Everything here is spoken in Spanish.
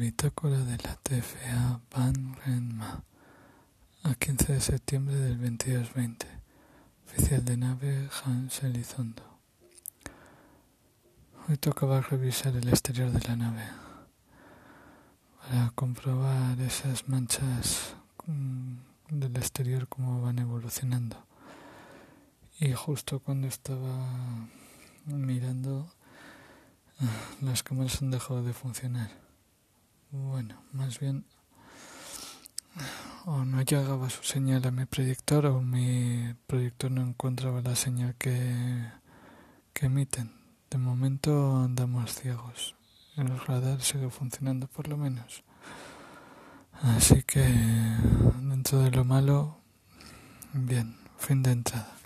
Bitácora de la TFA Van Renma a 15 de septiembre del 2220 Oficial de nave Hans Elizondo Hoy tocaba revisar el exterior de la nave para comprobar esas manchas mm, del exterior cómo van evolucionando. Y justo cuando estaba mirando, ah, las cámaras han dejado de funcionar. Bueno, más bien o no llegaba su señal a mi proyector o mi proyector no encontraba la señal que, que emiten. De momento andamos ciegos. El radar sigue funcionando por lo menos. Así que dentro de lo malo, bien, fin de entrada.